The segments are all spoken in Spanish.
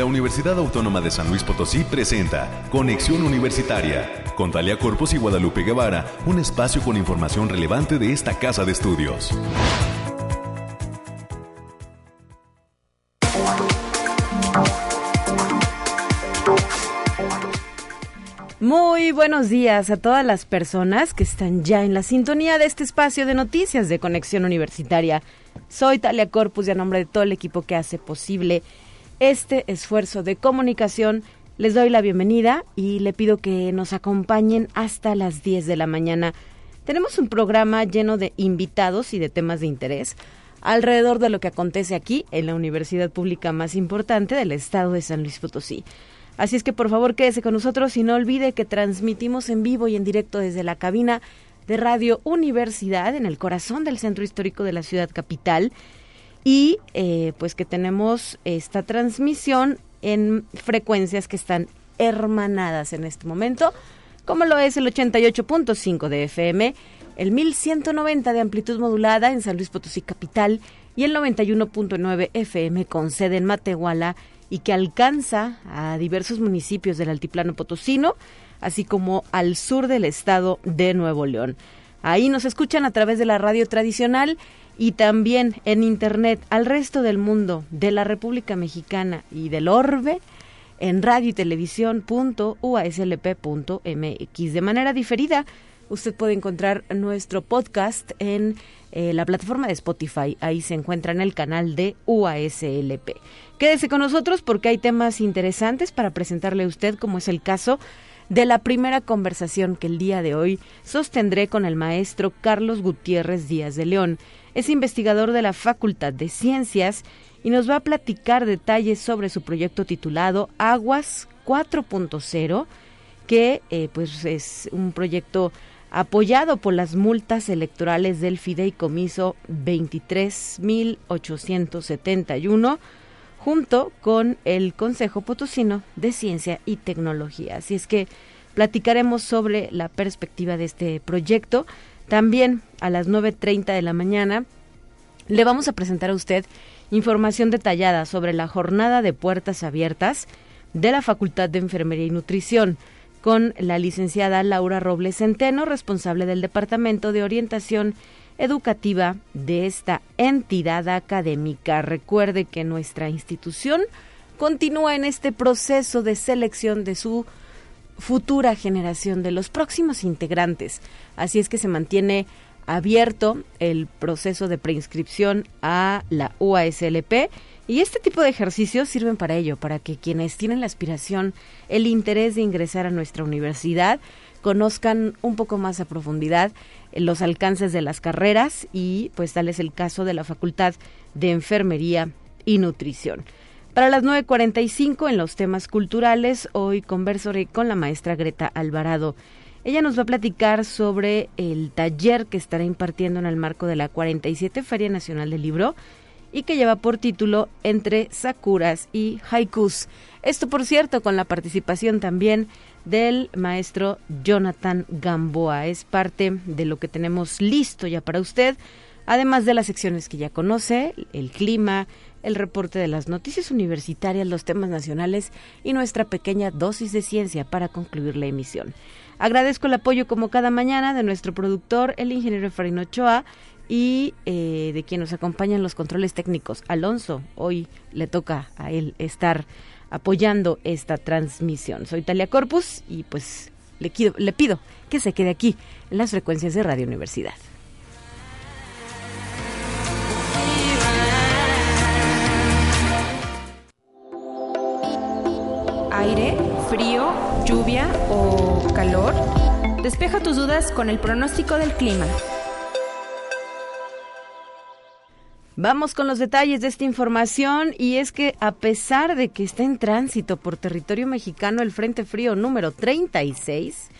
la Universidad Autónoma de San Luis Potosí presenta Conexión Universitaria con Talia Corpus y Guadalupe Guevara, un espacio con información relevante de esta casa de estudios. Muy buenos días a todas las personas que están ya en la sintonía de este espacio de noticias de Conexión Universitaria. Soy Talia Corpus y a nombre de todo el equipo que hace posible este esfuerzo de comunicación, les doy la bienvenida y le pido que nos acompañen hasta las 10 de la mañana. Tenemos un programa lleno de invitados y de temas de interés alrededor de lo que acontece aquí en la universidad pública más importante del estado de San Luis Potosí. Así es que por favor quédese con nosotros y no olvide que transmitimos en vivo y en directo desde la cabina de Radio Universidad en el corazón del centro histórico de la ciudad capital y eh, pues que tenemos esta transmisión en frecuencias que están hermanadas en este momento, como lo es el 88.5 de FM, el 1190 de amplitud modulada en San Luis Potosí capital y el 91.9 FM con sede en Matehuala y que alcanza a diversos municipios del altiplano potosino, así como al sur del estado de Nuevo León. Ahí nos escuchan a través de la radio tradicional y también en internet al resto del mundo, de la República Mexicana y del orbe en radio y televisión.uaslp.mx. De manera diferida, usted puede encontrar nuestro podcast en eh, la plataforma de Spotify. Ahí se encuentra en el canal de UASLP. Quédese con nosotros porque hay temas interesantes para presentarle a usted, como es el caso de la primera conversación que el día de hoy sostendré con el maestro Carlos Gutiérrez Díaz de León. Es investigador de la Facultad de Ciencias y nos va a platicar detalles sobre su proyecto titulado Aguas 4.0, que eh, pues es un proyecto apoyado por las multas electorales del fideicomiso 23.871 junto con el Consejo Potosino de Ciencia y Tecnología. Así es que platicaremos sobre la perspectiva de este proyecto. También a las 9.30 de la mañana le vamos a presentar a usted información detallada sobre la jornada de puertas abiertas de la Facultad de Enfermería y Nutrición con la licenciada Laura Robles Centeno, responsable del Departamento de Orientación Educativa de esta entidad académica. Recuerde que nuestra institución continúa en este proceso de selección de su futura generación, de los próximos integrantes. Así es que se mantiene abierto el proceso de preinscripción a la UASLP y este tipo de ejercicios sirven para ello, para que quienes tienen la aspiración, el interés de ingresar a nuestra universidad, conozcan un poco más a profundidad los alcances de las carreras y pues tal es el caso de la Facultad de Enfermería y Nutrición. Para las 9.45 en los temas culturales, hoy conversaré con la maestra Greta Alvarado. Ella nos va a platicar sobre el taller que estará impartiendo en el marco de la 47 Feria Nacional del Libro y que lleva por título Entre Sakuras y Haikus. Esto, por cierto, con la participación también del maestro Jonathan Gamboa. Es parte de lo que tenemos listo ya para usted, además de las secciones que ya conoce, el clima, el reporte de las noticias universitarias, los temas nacionales y nuestra pequeña dosis de ciencia para concluir la emisión. Agradezco el apoyo como cada mañana de nuestro productor, el ingeniero Efraín Ochoa, y eh, de quien nos acompaña en los controles técnicos. Alonso, hoy le toca a él estar apoyando esta transmisión. Soy Talia Corpus y pues le, le pido que se quede aquí en las frecuencias de Radio Universidad. Aire, frío, lluvia o calor. Despeja tus dudas con el pronóstico del clima. Vamos con los detalles de esta información y es que a pesar de que está en tránsito por territorio mexicano el Frente Frío número 36,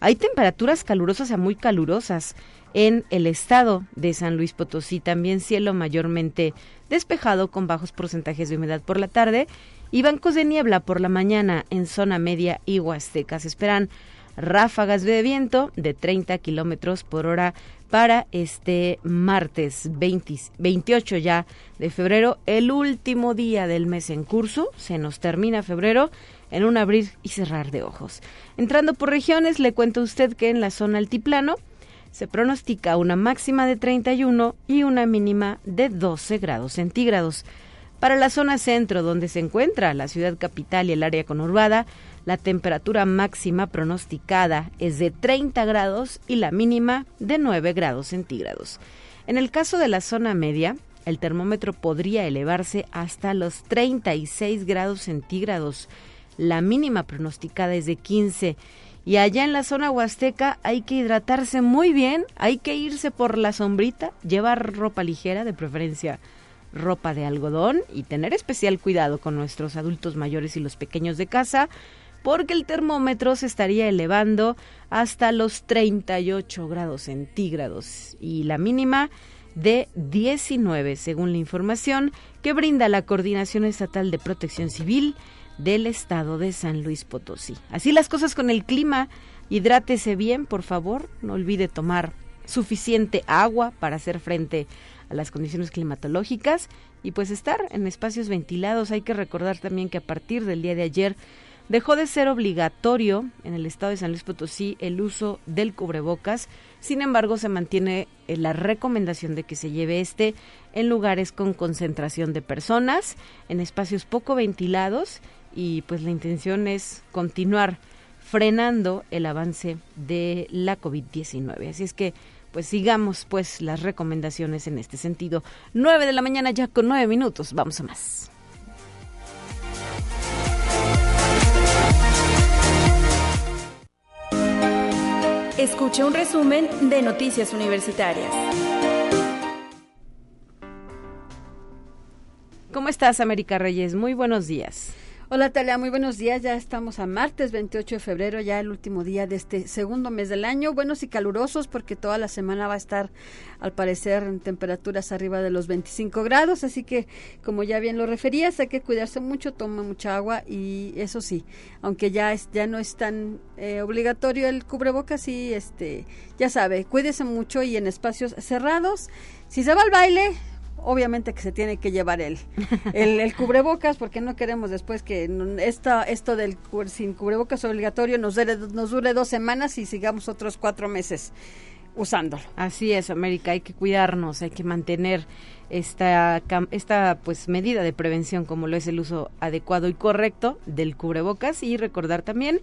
hay temperaturas calurosas a muy calurosas en el estado de San Luis Potosí, también cielo mayormente despejado con bajos porcentajes de humedad por la tarde y bancos de niebla por la mañana en zona media y huastecas. esperan ráfagas de viento de 30 kilómetros por hora para este martes 28 ya de febrero, el último día del mes en curso. Se nos termina febrero en un abrir y cerrar de ojos. Entrando por regiones, le cuento a usted que en la zona altiplano se pronostica una máxima de 31 y una mínima de 12 grados centígrados. Para la zona centro, donde se encuentra la ciudad capital y el área conurbada, la temperatura máxima pronosticada es de 30 grados y la mínima de 9 grados centígrados. En el caso de la zona media, el termómetro podría elevarse hasta los 36 grados centígrados. La mínima pronosticada es de 15. Y allá en la zona huasteca hay que hidratarse muy bien, hay que irse por la sombrita, llevar ropa ligera, de preferencia ropa de algodón, y tener especial cuidado con nuestros adultos mayores y los pequeños de casa, porque el termómetro se estaría elevando hasta los 38 grados centígrados y la mínima de 19, según la información que brinda la Coordinación Estatal de Protección Civil del Estado de San Luis Potosí. Así las cosas con el clima. Hidrátese bien, por favor. No olvide tomar suficiente agua para hacer frente a las condiciones climatológicas y pues estar en espacios ventilados. Hay que recordar también que a partir del día de ayer Dejó de ser obligatorio en el estado de San Luis Potosí el uso del cubrebocas, sin embargo se mantiene eh, la recomendación de que se lleve este en lugares con concentración de personas, en espacios poco ventilados y pues la intención es continuar frenando el avance de la COVID-19. Así es que pues sigamos pues las recomendaciones en este sentido. 9 de la mañana ya con nueve minutos. Vamos a más. Escuche un resumen de Noticias Universitarias. ¿Cómo estás, América Reyes? Muy buenos días. Hola Talia, muy buenos días. Ya estamos a martes 28 de febrero, ya el último día de este segundo mes del año. Buenos y calurosos porque toda la semana va a estar, al parecer, en temperaturas arriba de los 25 grados. Así que, como ya bien lo referías, hay que cuidarse mucho, toma mucha agua y eso sí, aunque ya, es, ya no es tan eh, obligatorio el cubrebocas, sí, este, ya sabe, cuídese mucho y en espacios cerrados. Si se va al baile, obviamente que se tiene que llevar el, el, cubrebocas porque no queremos después que esta, esto del sin cubrebocas obligatorio nos dure, nos dure dos semanas y sigamos otros cuatro meses usándolo. Así es, América, hay que cuidarnos, hay que mantener esta, esta pues medida de prevención como lo es el uso adecuado y correcto del cubrebocas y recordar también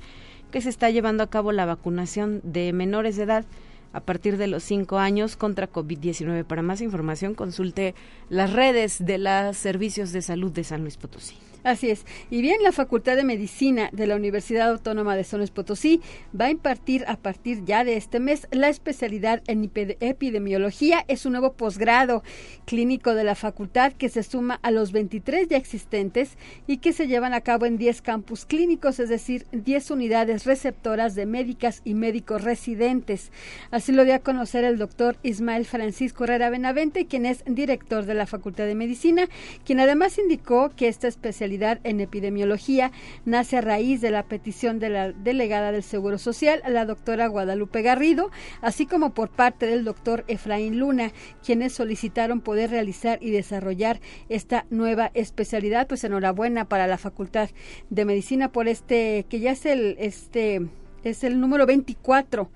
que se está llevando a cabo la vacunación de menores de edad a partir de los cinco años contra COVID-19. Para más información, consulte las redes de los servicios de salud de San Luis Potosí. Así es. Y bien, la Facultad de Medicina de la Universidad Autónoma de San Potosí va a impartir a partir ya de este mes la especialidad en epidemiología. Es un nuevo posgrado clínico de la facultad que se suma a los 23 ya existentes y que se llevan a cabo en 10 campus clínicos, es decir, 10 unidades receptoras de médicas y médicos residentes. Así lo dio a conocer el doctor Ismael Francisco Herrera Benavente, quien es director de la Facultad de Medicina, quien además indicó que esta especialidad en epidemiología nace a raíz de la petición de la delegada del Seguro Social, la doctora Guadalupe Garrido, así como por parte del doctor Efraín Luna, quienes solicitaron poder realizar y desarrollar esta nueva especialidad. Pues enhorabuena para la Facultad de Medicina por este, que ya es el, este, es el número 24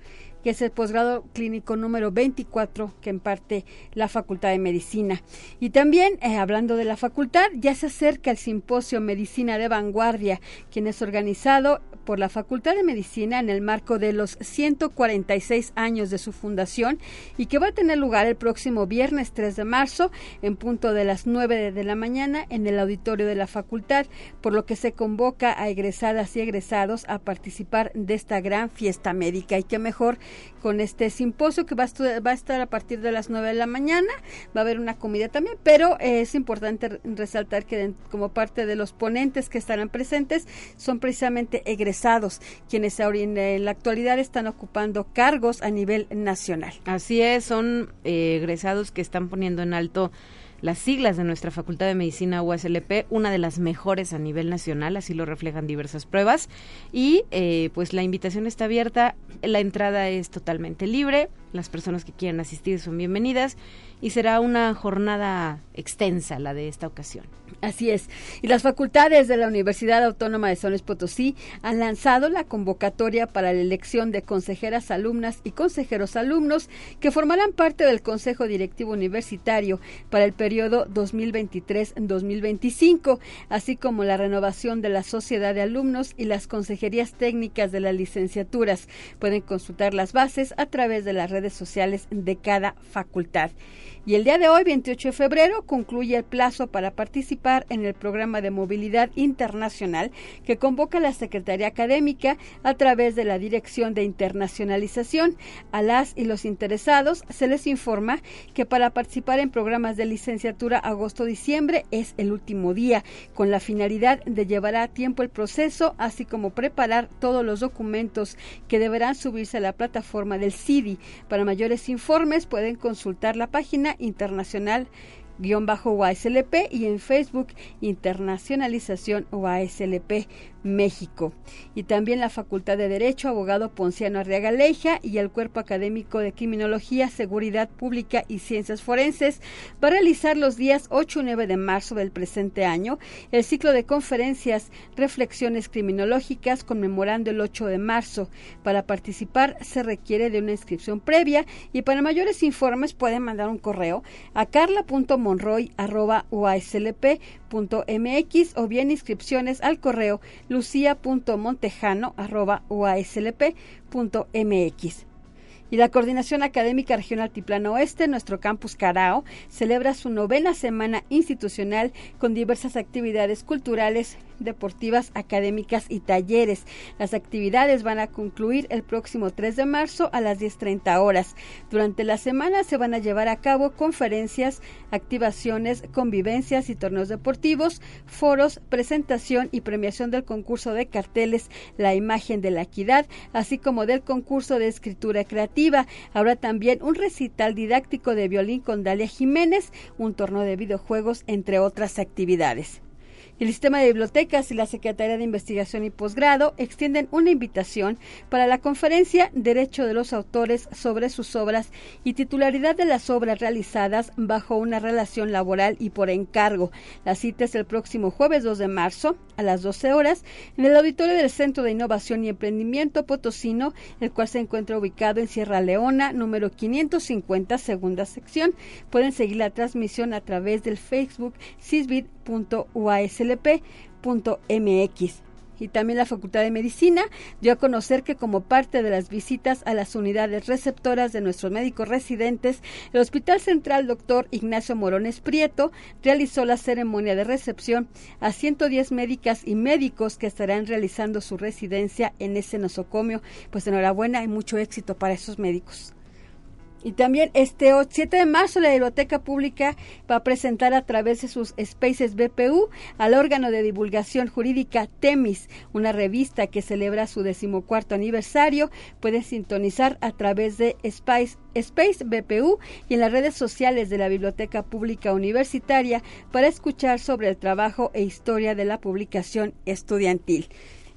que es el posgrado clínico número 24 que imparte la Facultad de Medicina. Y también, eh, hablando de la facultad, ya se acerca el simposio Medicina de Vanguardia, quien es organizado por la Facultad de Medicina en el marco de los 146 años de su fundación y que va a tener lugar el próximo viernes 3 de marzo en punto de las 9 de la mañana en el auditorio de la facultad, por lo que se convoca a egresadas y egresados a participar de esta gran fiesta médica. Y qué mejor con este simposio que va a, estar a partir de las 9 de la mañana. Va a haber una comida también, pero es importante resaltar que como parte de los ponentes que estarán presentes son precisamente egresados, quienes en la actualidad están ocupando cargos a nivel nacional. Así es, son eh, egresados que están poniendo en alto las siglas de nuestra Facultad de Medicina USLP, una de las mejores a nivel nacional, así lo reflejan diversas pruebas. Y eh, pues la invitación está abierta, la entrada es totalmente libre, Las personas que quieran asistir son bienvenidas y será una jornada extensa la de esta ocasión. Así es. Y las facultades de la Universidad Autónoma de San Potosí han lanzado la convocatoria para la elección de consejeras alumnas y consejeros alumnos que formarán parte del Consejo Directivo Universitario para el periodo 2023-2025, así como la renovación de la sociedad de alumnos y las consejerías técnicas de las licenciaturas. Pueden consultar las bases a través de las redes sociales de cada facultad. Y el día de hoy, 28 de febrero, concluye el plazo para participar en el programa de movilidad internacional que convoca la Secretaría Académica a través de la Dirección de Internacionalización. A las y los interesados se les informa que para participar en programas de licenciatura agosto-diciembre es el último día, con la finalidad de llevar a tiempo el proceso, así como preparar todos los documentos que deberán subirse a la plataforma del CIDI. Para mayores informes pueden consultar la página internacional guion bajo UASLP y en Facebook Internacionalización UASLP. México. Y también la Facultad de Derecho, abogado Ponciano Arriaga Leija y el Cuerpo Académico de Criminología, Seguridad Pública y Ciencias Forenses va a realizar los días 8 y 9 de marzo del presente año el ciclo de conferencias Reflexiones Criminológicas conmemorando el 8 de marzo. Para participar se requiere de una inscripción previa y para mayores informes pueden mandar un correo a o bien inscripciones al correo lucia.montejano.uaslp.mx. Y la Coordinación Académica Regional Tiplano Oeste, nuestro campus Carao, celebra su novena semana institucional con diversas actividades culturales, deportivas, académicas y talleres. Las actividades van a concluir el próximo 3 de marzo a las 10.30 horas. Durante la semana se van a llevar a cabo conferencias, activaciones, convivencias y torneos deportivos, foros, presentación y premiación del concurso de carteles La imagen de la equidad, así como del concurso de escritura creativa. Habrá también un recital didáctico de violín con Dalia Jiménez, un torneo de videojuegos, entre otras actividades. El sistema de bibliotecas y la Secretaría de Investigación y Posgrado extienden una invitación para la conferencia Derecho de los Autores sobre sus obras y titularidad de las obras realizadas bajo una relación laboral y por encargo. La cita es el próximo jueves 2 de marzo a las 12 horas en el auditorio del Centro de Innovación y Emprendimiento Potosino, el cual se encuentra ubicado en Sierra Leona, número 550, segunda sección. Pueden seguir la transmisión a través del Facebook cisbit.uas slp.mx. Y también la Facultad de Medicina dio a conocer que como parte de las visitas a las unidades receptoras de nuestros médicos residentes, el Hospital Central Dr. Ignacio Morones Prieto realizó la ceremonia de recepción a 110 médicas y médicos que estarán realizando su residencia en ese nosocomio. Pues enhorabuena y mucho éxito para esos médicos. Y también este 7 de marzo la Biblioteca Pública va a presentar a través de sus Spaces BPU al órgano de divulgación jurídica TEMIS, una revista que celebra su decimocuarto aniversario. Puede sintonizar a través de Space, Space BPU y en las redes sociales de la Biblioteca Pública Universitaria para escuchar sobre el trabajo e historia de la publicación estudiantil.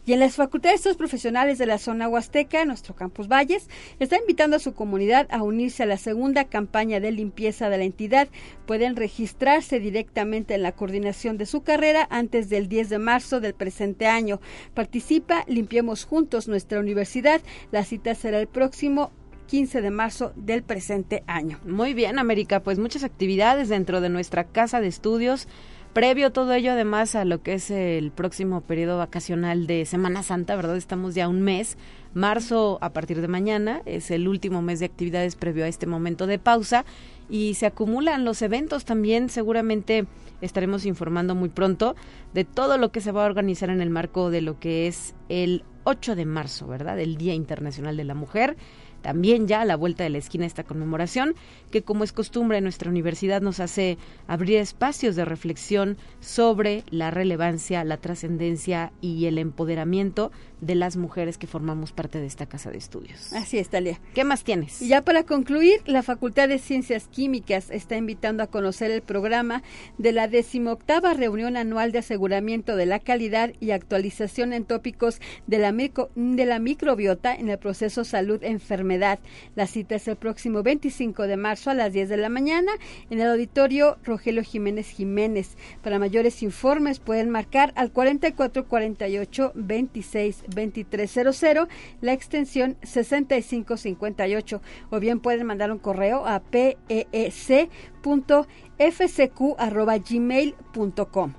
Y en las facultades profesionales de la zona huasteca, nuestro campus Valles, está invitando a su comunidad a unirse a la segunda campaña de limpieza de la entidad. Pueden registrarse directamente en la coordinación de su carrera antes del 10 de marzo del presente año. Participa, limpiemos juntos nuestra universidad. La cita será el próximo 15 de marzo del presente año. Muy bien, América, pues muchas actividades dentro de nuestra casa de estudios previo todo ello además a lo que es el próximo periodo vacacional de Semana Santa, ¿verdad? Estamos ya un mes. Marzo a partir de mañana es el último mes de actividades previo a este momento de pausa y se acumulan los eventos también. Seguramente estaremos informando muy pronto de todo lo que se va a organizar en el marco de lo que es el 8 de marzo, ¿verdad? El Día Internacional de la Mujer también ya a la vuelta de la esquina esta conmemoración, que como es costumbre en nuestra universidad nos hace abrir espacios de reflexión sobre la relevancia, la trascendencia y el empoderamiento de las mujeres que formamos parte de esta casa de estudios. Así es, Talia. ¿Qué más tienes? Y ya para concluir, la Facultad de Ciencias Químicas está invitando a conocer el programa de la decimoctava reunión anual de aseguramiento de la calidad y actualización en tópicos de la, de la microbiota en el proceso salud enfermedad enfermedad. La cita es el próximo 25 de marzo a las 10 de la mañana en el auditorio Rogelio Jiménez Jiménez. Para mayores informes pueden marcar al 4448 26 2300 la extensión 6558 o bien pueden mandar un correo a peec.fcq.gmail.com.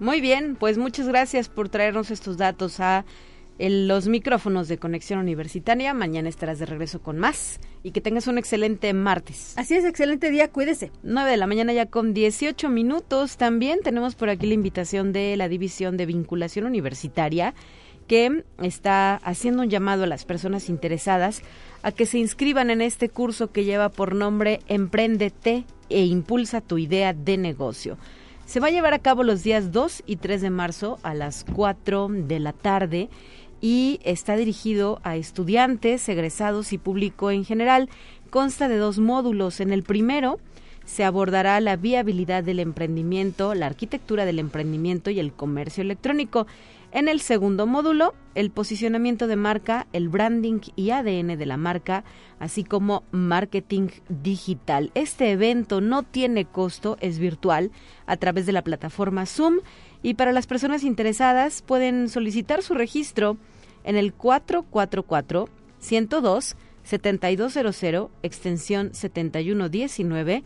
Muy bien, pues muchas gracias por traernos estos datos a los micrófonos de Conexión Universitaria. Mañana estarás de regreso con más y que tengas un excelente martes. Así es, excelente día, cuídese. 9 de la mañana ya con 18 minutos. También tenemos por aquí la invitación de la División de Vinculación Universitaria que está haciendo un llamado a las personas interesadas a que se inscriban en este curso que lleva por nombre Emprendete e impulsa tu idea de negocio. Se va a llevar a cabo los días 2 y 3 de marzo a las 4 de la tarde y está dirigido a estudiantes, egresados y público en general. Consta de dos módulos. En el primero se abordará la viabilidad del emprendimiento, la arquitectura del emprendimiento y el comercio electrónico. En el segundo módulo, el posicionamiento de marca, el branding y ADN de la marca, así como marketing digital. Este evento no tiene costo, es virtual a través de la plataforma Zoom y para las personas interesadas pueden solicitar su registro en el 444 102 7200 extensión 7119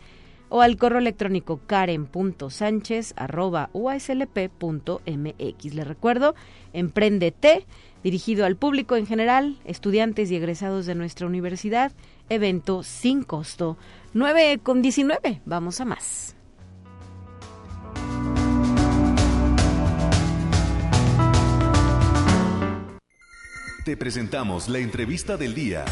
o al correo electrónico karen.sánchez.uaslp.mx. Le recuerdo, Emprendete, dirigido al público en general, estudiantes y egresados de nuestra universidad, evento sin costo. 9 con 19, vamos a más. Te presentamos la entrevista del día.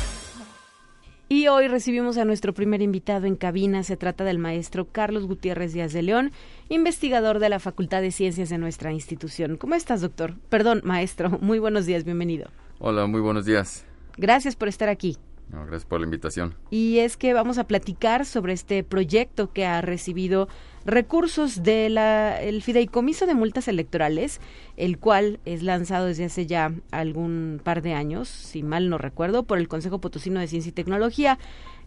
Y hoy recibimos a nuestro primer invitado en cabina. Se trata del maestro Carlos Gutiérrez Díaz de León, investigador de la Facultad de Ciencias de nuestra institución. ¿Cómo estás, doctor? Perdón, maestro. Muy buenos días, bienvenido. Hola, muy buenos días. Gracias por estar aquí. gracias por la invitación. Y es que vamos a platicar sobre este proyecto que ha recibido recursos del el fideicomiso de multas electorales, el cual es lanzado desde hace ya algún par de años, si mal no recuerdo, por el Consejo Potosino de Ciencia y Tecnología.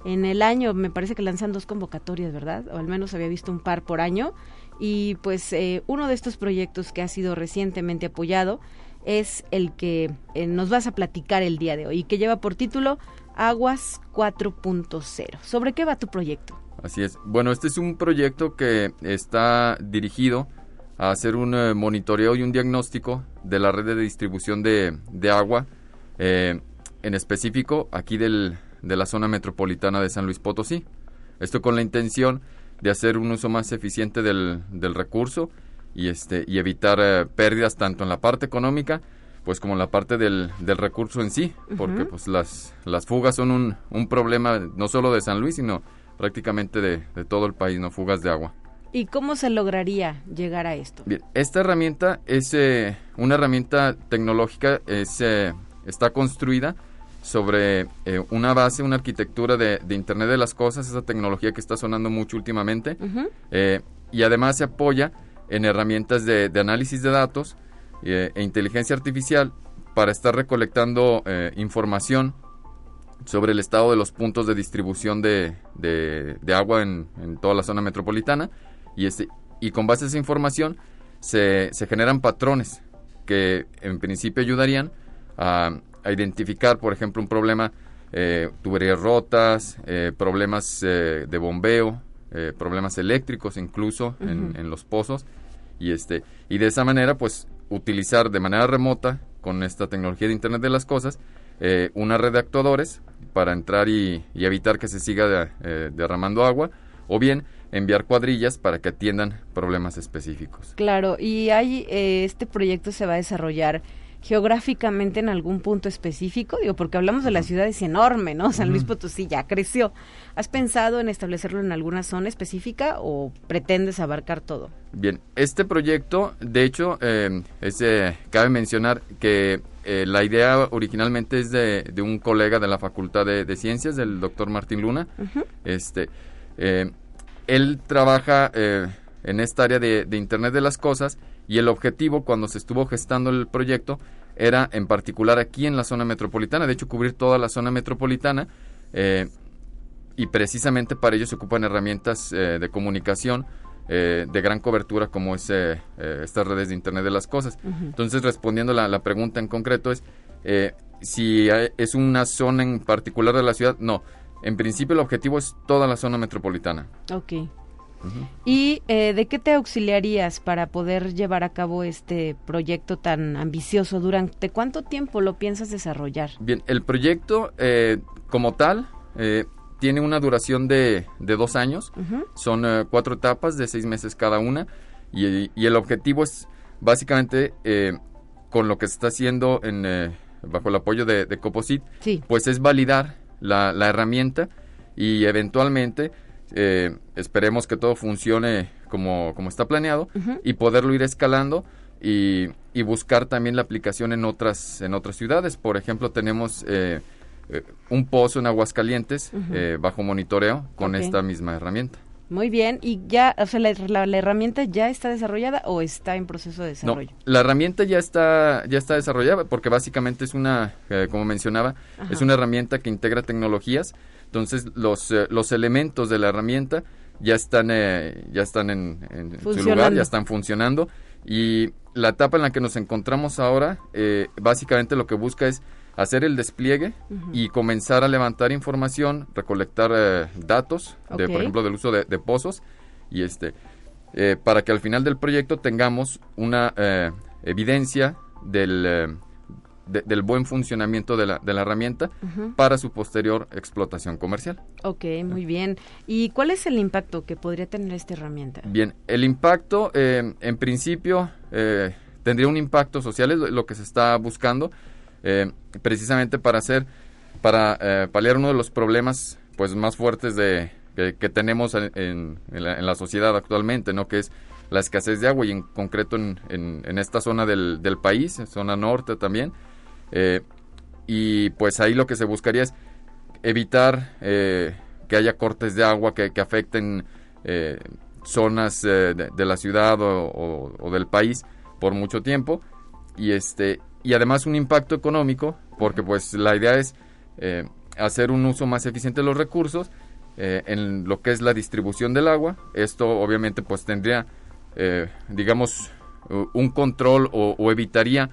En el año me parece que lanzan dos convocatorias, ¿verdad? O al menos había visto un par por año. Y pues eh, uno de estos proyectos que ha sido recientemente apoyado es el que eh, nos vas a platicar el día de hoy que lleva por título Aguas 4.0. ¿Sobre qué va tu proyecto? Así es. Bueno, este es un proyecto que está dirigido a hacer un eh, monitoreo y un diagnóstico de la red de distribución de, agua, eh, en específico aquí del, de la zona metropolitana de San Luis Potosí. Esto con la intención de hacer un uso más eficiente del, del recurso y, este, y evitar eh, pérdidas tanto en la parte económica pues como en la parte del, del recurso en sí, porque pues las, las fugas son un, un problema no solo de San Luis, sino prácticamente de, todo el país, ¿no? Fugas de agua. ¿Y cómo se lograría llegar a esto? Bien, esta herramienta es eh, una herramienta tecnológica, es, eh, está construida sobre eh, una base, una arquitectura de, Internet de las Cosas, esa tecnología que está sonando mucho últimamente, y además se apoya en herramientas de, de análisis de datos e inteligencia artificial para estar recolectando información sobre el estado de los puntos de distribución de, de, agua en, en, toda la zona metropolitana y, este, y con base a esa información se, se generan patrones que en principio ayudarían a, a identificar, por ejemplo, un problema, eh, tuberías rotas, eh, problemas eh, de bombeo, eh, problemas eléctricos incluso en, en, los pozos y este y de esa manera pues utilizar de manera remota con esta tecnología de Internet de las Cosas eh, una red de actuadores para entrar y, evitar que se siga eh, derramando agua, o bien enviar cuadrillas para que atiendan problemas específicos. Claro, y hay, eh, este proyecto se va a desarrollar geográficamente en algún punto específico? Digo, porque hablamos de la ciudad es enorme, ¿no? San Luis Potosí ya creció. ¿Has pensado en establecerlo en alguna zona específica o pretendes abarcar todo? Bien, este proyecto, de hecho, eh, cabe mencionar que eh, la idea originalmente es de, un colega de la Facultad de, Ciencias, del doctor Martín Luna. Este, eh, él trabaja en esta área de, Internet de las Cosas y el objetivo cuando se estuvo gestando el proyecto era en particular aquí en la zona metropolitana, de hecho cubrir toda la zona metropolitana eh, y precisamente para ello se ocupan herramientas eh, de comunicación eh, de gran cobertura como es estas redes de Internet de las Cosas. Entonces respondiendo a la, la, pregunta en concreto es si es una zona en particular de la ciudad, no. En principio el objetivo es toda la zona metropolitana. ¿Y eh, de qué te auxiliarías para poder llevar a cabo este proyecto tan ambicioso? ¿Durante cuánto tiempo lo piensas desarrollar? Bien, el proyecto eh, como tal eh, tiene una duración de, dos años. Son cuatro etapas de seis meses cada una. Y, el objetivo es básicamente con lo que se está haciendo en, bajo el apoyo de, de Coposit, pues es validar la, la herramienta y eventualmente eh, esperemos que todo funcione como, como está planeado y poderlo ir escalando y, y, buscar también la aplicación en otras, en otras ciudades. Por ejemplo, tenemos eh, eh, un pozo en Aguascalientes bajo monitoreo con esta misma herramienta. Muy bien, y ya, o sea, la, herramienta ya está desarrollada o está en proceso de desarrollo. No, la herramienta ya está, ya está desarrollada porque básicamente es una, como mencionaba, es una herramienta que integra tecnologías entonces los, eh, los elementos de la herramienta ya están, eh, ya están en, su lugar, ya están funcionando. Y la etapa en la que nos encontramos ahora, eh, básicamente lo que busca es hacer el despliegue y comenzar a levantar información, recolectar datos, de, por ejemplo, del uso de, de pozos, y este, para que al final del proyecto tengamos una evidencia del del buen funcionamiento de la, de la herramienta para su posterior explotación comercial. Ok, muy bien. ¿Y cuál es el impacto que podría tener esta herramienta? Bien, el impacto, eh, en principio, eh, tendría un impacto social, es lo que se está buscando, eh, precisamente para hacer, para paliar uno de los problemas pues más fuertes de, que, tenemos en, la, sociedad actualmente, ¿no? Que es la escasez de agua y en concreto en, en esta zona del, del país, zona norte también, eh, y pues ahí lo que se buscaría es evitar eh, que haya cortes de agua que, afecten eh, zonas de, la ciudad o, del país por mucho tiempo. Y este y además un impacto económico porque pues la idea es hacer un uso más eficiente de los recursos en lo que es la distribución del agua. Esto obviamente pues tendría digamos un control o evitaría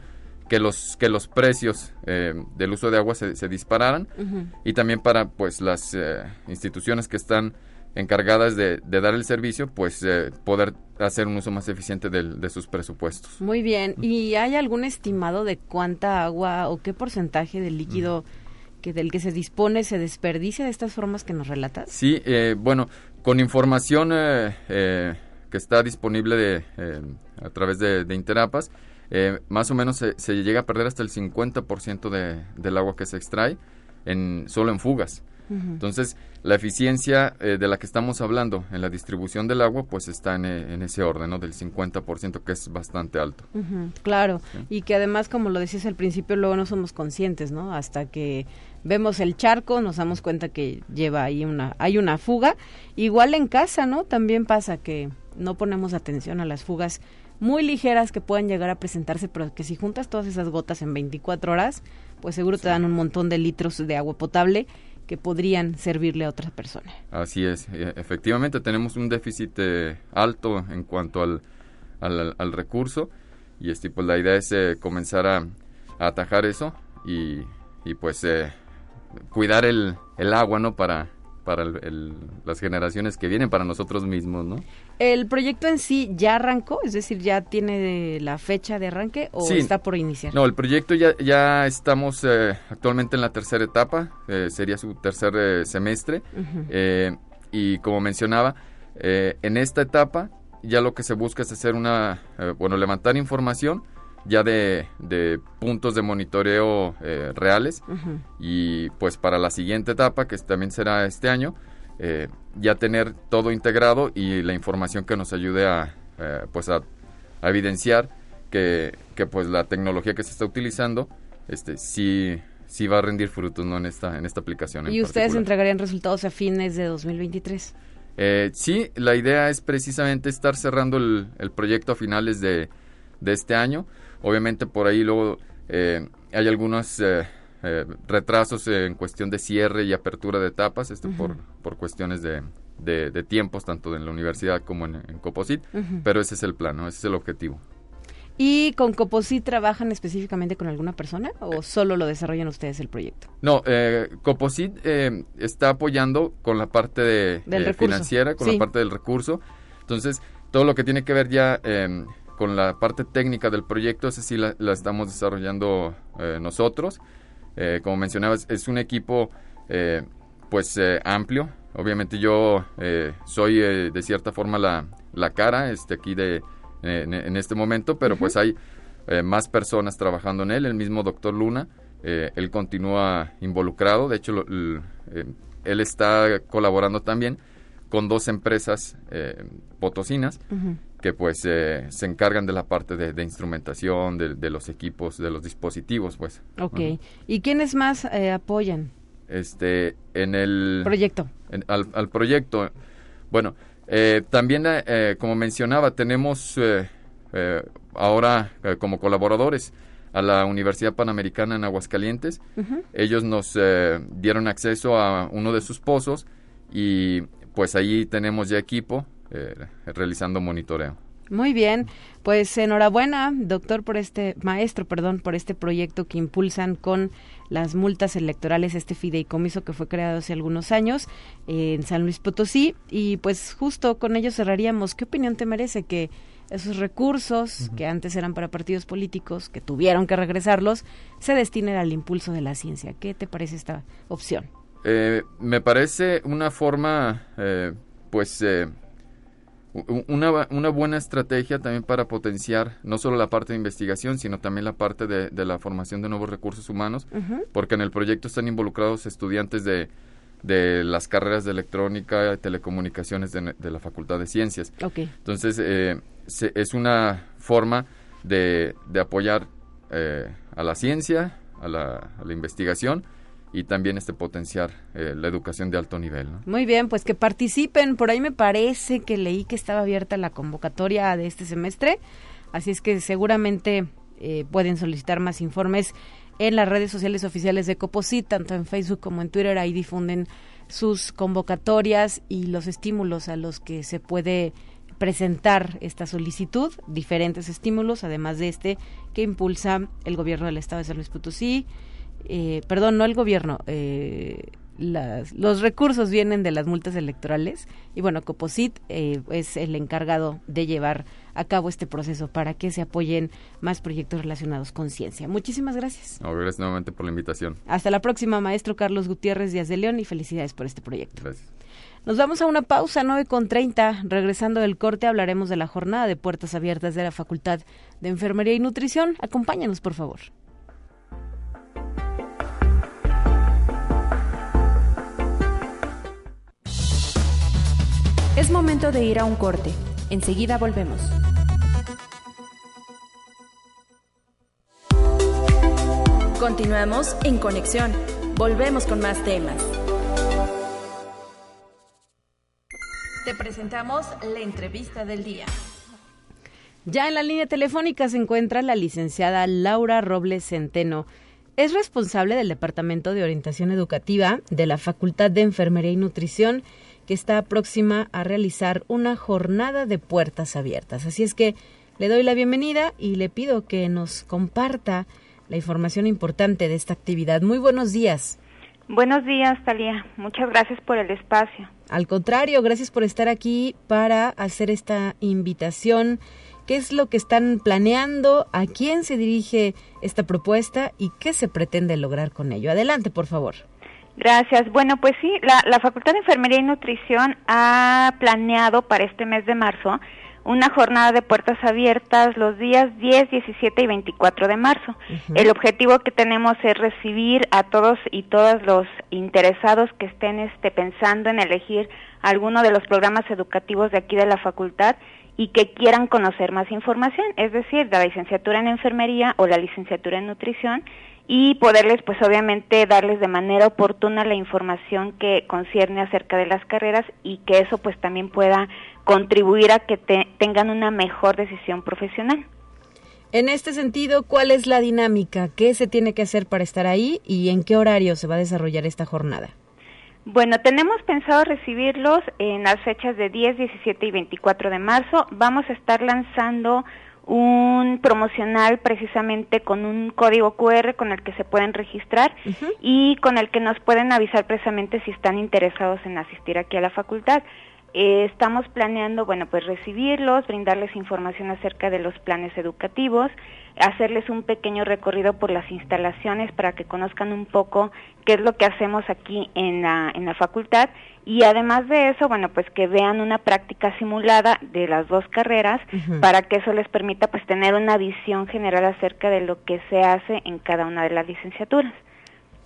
que los que los precios eh, del uso de agua se, dispararan y también para pues las eh, instituciones que están encargadas de, dar el servicio, pues eh, poder hacer un uso más eficiente de sus presupuestos. Muy bien. ¿Y hay algún estimado de cuánta agua o qué porcentaje de líquido que del que se dispone se desperdicia de estas formas que nos relatas? Sí, bueno, con información que está disponible de, a través de, de Interapas, eh, más o menos se, llega a perder hasta el 50% de, del agua que se extrae en, solo en fugas. Entonces, la eficiencia eh, de la que estamos hablando en la distribución del agua, pues está en, eh, en ese orden, ¿no? Del 50%, que es bastante alto. claro, y que además, como lo decías al principio, luego no somos conscientes, ¿no? Hasta que vemos el charco, nos damos cuenta que lleva ahí una, hay una fuga. Igual en casa, ¿no? También pasa que no ponemos atención a las fugas muy ligeras que puedan llegar a presentarse, pero que si juntas todas esas gotas en 24 horas, pues seguro te dan un montón de litros de agua potable que podrían servirle a otra persona. Así es, e, efectivamente tenemos un déficit eh, alto en cuanto al, al, recurso y este, pues la idea es eh, comenzar a, atajar eso y, y pues eh, cuidar el, el agua, ¿no? Para, para las generaciones que vienen, para nosotros mismos, ¿no? ¿El proyecto en sí ya arrancó? Es decir, ¿ya tiene la fecha de arranque o está por iniciar? No, el proyecto ya, ya estamos eh, actualmente en la tercera etapa, eh, sería su tercer eh, semestre, y como mencionaba, en esta etapa ya lo que se busca es hacer una, bueno, levantar información, ya de, puntos de monitoreo eh, reales. Y pues para la siguiente etapa que también será este año eh, ya tener todo integrado y la información que nos ayude a eh, pues a, evidenciar que, que, pues la tecnología que se está utilizando este sí sí va a rendir frutos no en esta en esta aplicación y ustedes entregarían resultados a fines de 2023 sí la idea es precisamente estar cerrando el, el proyecto a finales de, de este año. Obviamente por ahí luego eh, hay algunos eh, eh, retrasos en cuestión de cierre y apertura de etapas, esto por, por cuestiones de, de, tiempos, tanto en la universidad como en, en Coposit, pero ese es el plan, ese es el objetivo. ¿Y con Coposit trabajan específicamente con alguna persona o solo lo desarrollan ustedes el proyecto? No, eh, Coposit eh, está apoyando con la parte de, eh, financiera, con la parte del recurso. Entonces, todo lo que tiene que ver ya con la parte técnica del proyecto, ese sí la, estamos desarrollando eh, como mencionabas, es un equipo pues amplio. Obviamente yo soy de cierta forma la, la cara este, aquí de en, este momento, pero pues hay eh, más personas trabajando en él. El mismo doctor Luna, eh, él continúa involucrado. De hecho, eh, él está colaborando también con dos empresas potosinas que pues se encargan de la parte de, instrumentación, de, los equipos, de los dispositivos, pues. Ok. ¿Y quiénes más apoyan? Este, en el... Proyecto. al, al proyecto. Bueno, eh, también, eh, como mencionaba, tenemos eh, ahora como colaboradores a la Universidad Panamericana en Aguascalientes. Ellos nos dieron acceso a uno de sus pozos y pues ahí tenemos ya equipo realizando monitoreo. Muy bien, pues enhorabuena, doctor, por este maestro, perdón, por este proyecto que impulsan con las multas electorales, este fideicomiso que fue creado hace algunos años eh, en San Luis Potosí. Y pues justo con ello cerraríamos. ¿Qué opinión te merece que esos recursos que antes eran para partidos políticos, que tuvieron que regresarlos, se destinen al impulso de la ciencia? ¿Qué te parece esta opción? Eh, me parece una forma, eh, pues, una, una, buena estrategia también para potenciar no solo la parte de investigación, sino también la parte de, la formación de nuevos recursos humanos, porque en el proyecto están involucrados estudiantes de, de las carreras de electrónica y telecomunicaciones de, la Facultad de Ciencias. Entonces, eh, es una forma de, de apoyar eh, a la ciencia, a la, a la investigación, y también este potenciar eh, la educación de alto nivel. Muy bien, pues que participen. Por ahí me parece que leí que estaba abierta la convocatoria de este semestre, así es que seguramente eh, pueden solicitar más informes en las redes sociales oficiales de Coposit, tanto en Facebook como en Twitter. Ahí difunden sus convocatorias y los estímulos a los que se puede presentar esta solicitud, diferentes estímulos, además de este que impulsa el gobierno del Estado de San Luis Potosí, eh, perdón, no el gobierno, eh, los recursos vienen de las multas electorales y bueno, Coposit eh, es el encargado de llevar a cabo este proceso para que se apoyen más proyectos relacionados con ciencia. Muchísimas gracias. gracias nuevamente por la invitación. Hasta la próxima, maestro Carlos Gutiérrez Díaz de León y felicidades por este proyecto. Gracias. Nos vamos a una pausa, 9 con 30. Regresando del corte hablaremos de la jornada de puertas abiertas de la Facultad de Enfermería y Nutrición. Acompáñanos, por favor. Es momento de ir a un corte. Enseguida volvemos. Continuamos en conexión. Volvemos con más temas. Te presentamos la entrevista del día. Ya en la línea telefónica se encuentra la licenciada Laura Robles Centeno. Es responsable del Departamento de Orientación Educativa de la Facultad de Enfermería y Nutrición que está próxima a realizar una jornada de puertas abiertas. Así es que le doy la bienvenida y le pido que nos comparta la información importante de esta actividad. Muy buenos días. Buenos días, Talía. Muchas gracias por el espacio. Al contrario, gracias por estar aquí para hacer esta invitación. ¿Qué es lo que están planeando? ¿A quién se dirige esta propuesta? ¿Y qué se pretende lograr con ello? Adelante, por favor. Gracias. Bueno, pues sí, la, Facultad de Enfermería y Nutrición ha planeado para este mes de marzo una jornada de puertas abiertas los días 10, 17 y 24 de marzo. El objetivo que tenemos es recibir a todos y todas los interesados que estén este, pensando en elegir alguno de los programas educativos de aquí de la facultad y que quieran conocer más información, es decir, la licenciatura en enfermería o la licenciatura en nutrición y poderles pues obviamente darles de manera oportuna la información que concierne acerca de las carreras y que eso pues también pueda contribuir a que tengan una mejor decisión profesional. En este sentido, ¿cuál es la dinámica? ¿Qué se tiene que hacer para estar ahí y en qué horario se va a desarrollar esta jornada? Bueno, tenemos pensado recibirlos en las fechas de 10, 17 y 24 de marzo. Vamos a estar lanzando un promocional precisamente con un código QR con el que se pueden registrar y con el que nos pueden avisar precisamente si están interesados en asistir aquí a la facultad. Eh, estamos planeando, bueno, pues recibirlos, brindarles información acerca de los planes educativos, hacerles un pequeño recorrido por las instalaciones para que conozcan un poco qué es lo que hacemos aquí en la, en la facultad y además de eso, bueno, pues que vean una práctica simulada de las dos carreras para que eso les permita pues tener una visión general acerca de lo que se hace en cada una de las licenciaturas.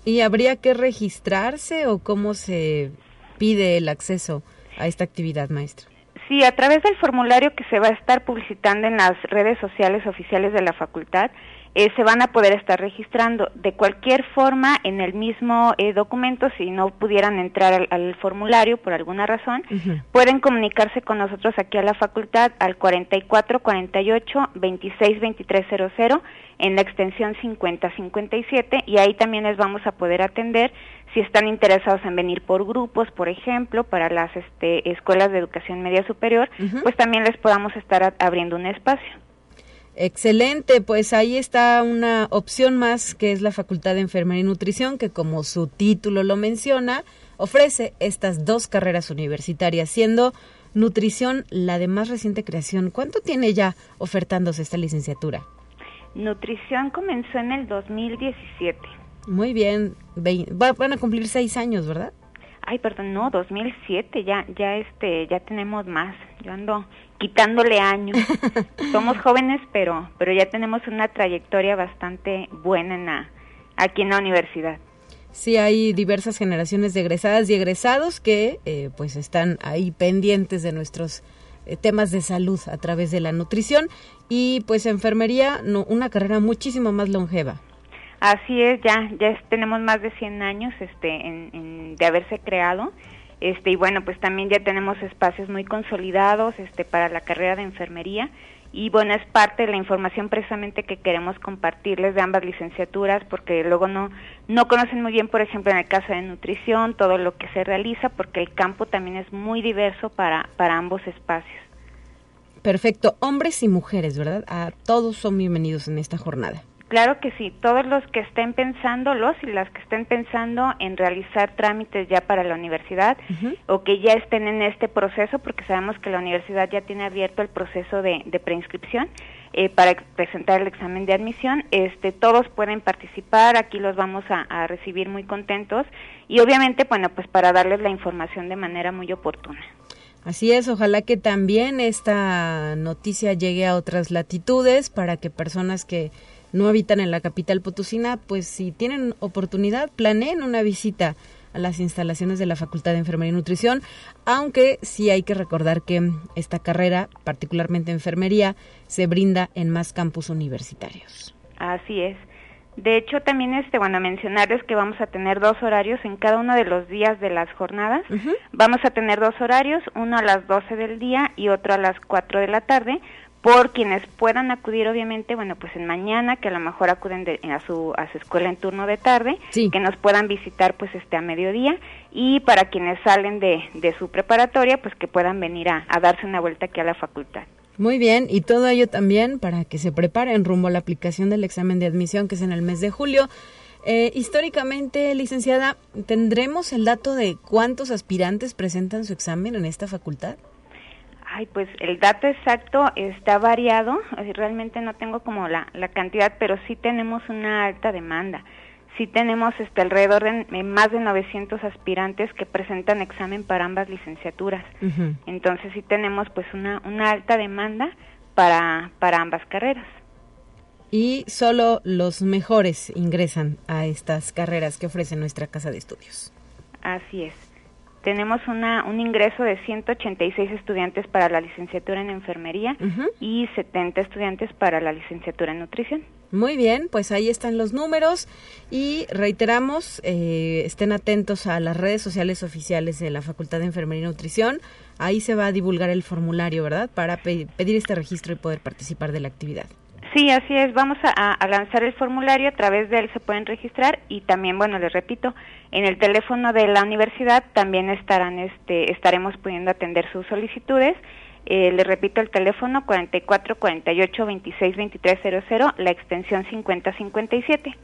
¿Y habría que registrarse o cómo se pide el acceso? A esta actividad, maestra? Sí, a través del formulario que se va a estar publicitando en las redes sociales oficiales de la facultad, eh, se van a poder estar registrando. De cualquier forma, en el mismo eh, documento, si no pudieran entrar al, formulario por alguna razón, pueden comunicarse con nosotros aquí a la facultad al 44 48 26 23 00 en la extensión 5057 y ahí también les vamos a poder atender si están interesados en venir por grupos, por ejemplo, para las este, escuelas de educación media superior, pues también les podamos estar abriendo un espacio. Excelente, pues ahí está una opción más que es la Facultad de Enfermería y Nutrición, que como su título lo menciona, ofrece estas dos carreras universitarias, siendo nutrición la de más reciente creación. ¿Cuánto tiene ya ofertándose esta licenciatura? Nutrición comenzó en el 2017. Muy bien, van a cumplir seis años, ¿verdad? Ay, perdón, no, 2007, ya, ya, este, ya tenemos más. Yo ando quitándole años. Somos jóvenes, pero, pero ya tenemos una trayectoria bastante buena en aquí en la universidad. Sí, hay diversas generaciones de egresadas y egresados que, eh, pues, están ahí pendientes de nuestros eh, temas de salud a través de la nutrición y, pues, enfermería, no, una carrera muchísimo más longeva. Así es, ya ya tenemos más de 100 años este en, de haberse creado. Este y bueno, pues también ya tenemos espacios muy consolidados este para la carrera de enfermería y bueno, es parte de la información precisamente que queremos compartirles de ambas licenciaturas porque luego no no conocen muy bien, por ejemplo, en el caso de nutrición, todo lo que se realiza porque el campo también es muy diverso para para ambos espacios. Perfecto, hombres y mujeres, ¿verdad? A todos son bienvenidos en esta jornada. Claro que sí, todos los que estén pensando, los y las que estén pensando en realizar trámites ya para la universidad o que ya estén en este proceso, porque sabemos que la universidad ya tiene abierto el proceso de, preinscripción eh, para presentar el examen de admisión, este, todos pueden participar, aquí los vamos a, a recibir muy contentos y obviamente, bueno, pues para darles la información de manera muy oportuna. Así es, ojalá que también esta noticia llegue a otras latitudes para que personas que no habitan en la capital potosina, pues si tienen oportunidad, planeen una visita a las instalaciones de la Facultad de Enfermería y Nutrición, aunque sí hay que recordar que esta carrera, particularmente enfermería, se brinda en más campus universitarios. Así es. De hecho, también este, bueno, mencionarles que vamos a tener dos horarios en cada uno de los días de las jornadas. Vamos a tener dos horarios, uno a las 12 del día y otro a las 4 de la tarde, por quienes puedan acudir obviamente bueno pues en mañana que a lo mejor acuden a su a su escuela en turno de tarde que nos puedan visitar pues este a mediodía y para quienes salen de, de su preparatoria pues que puedan venir a, darse una vuelta aquí a la facultad muy bien, y todo ello también para que se preparen rumbo a la aplicación del examen de admisión que es en el mes de julio. Eh, históricamente, licenciada, ¿tendremos el dato de cuántos aspirantes presentan su examen en esta facultad? Ay, pues el dato exacto está variado, realmente no tengo como la, la cantidad, pero sí tenemos una alta demanda. Sí tenemos este, alrededor de más de 900 aspirantes que presentan examen para ambas licenciaturas. Entonces sí tenemos pues una, una alta demanda para, para ambas carreras. Y solo los mejores ingresan a estas carreras que ofrece nuestra casa de estudios. Así es tenemos una, un ingreso de 186 estudiantes para la licenciatura en enfermería y 70 estudiantes para la licenciatura en nutrición. Muy bien, pues ahí están los números y reiteramos, eh, estén atentos a las redes sociales oficiales de la Facultad de Enfermería y Nutrición. Ahí se va a divulgar el formulario, ¿verdad? Para pedir este registro y poder participar de la actividad. Sí, así es. Vamos a, lanzar el formulario, a través de él se pueden registrar y también, bueno, les repito, en el teléfono de la universidad también estarán, este, estaremos pudiendo atender sus solicitudes. Eh, les repito el teléfono 44 48 26 23 00, la extensión 5057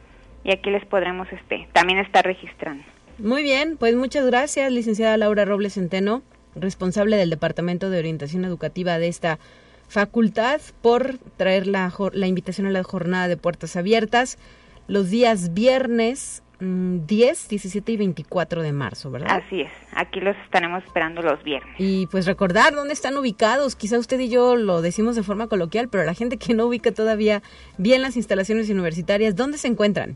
y aquí les podremos, este, también estar registrando. Muy bien, pues muchas gracias, licenciada Laura Robles Centeno, responsable del Departamento de Orientación Educativa de esta facultad por traer la, la invitación a la jornada de puertas abiertas los días viernes 10, mm, 17 y 24 de marzo, ¿verdad? Así es, aquí los estaremos esperando los viernes. Y pues recordar dónde están ubicados, quizá usted y yo lo decimos de forma coloquial, pero la gente que no ubica todavía bien las instalaciones universitarias, ¿dónde se encuentran?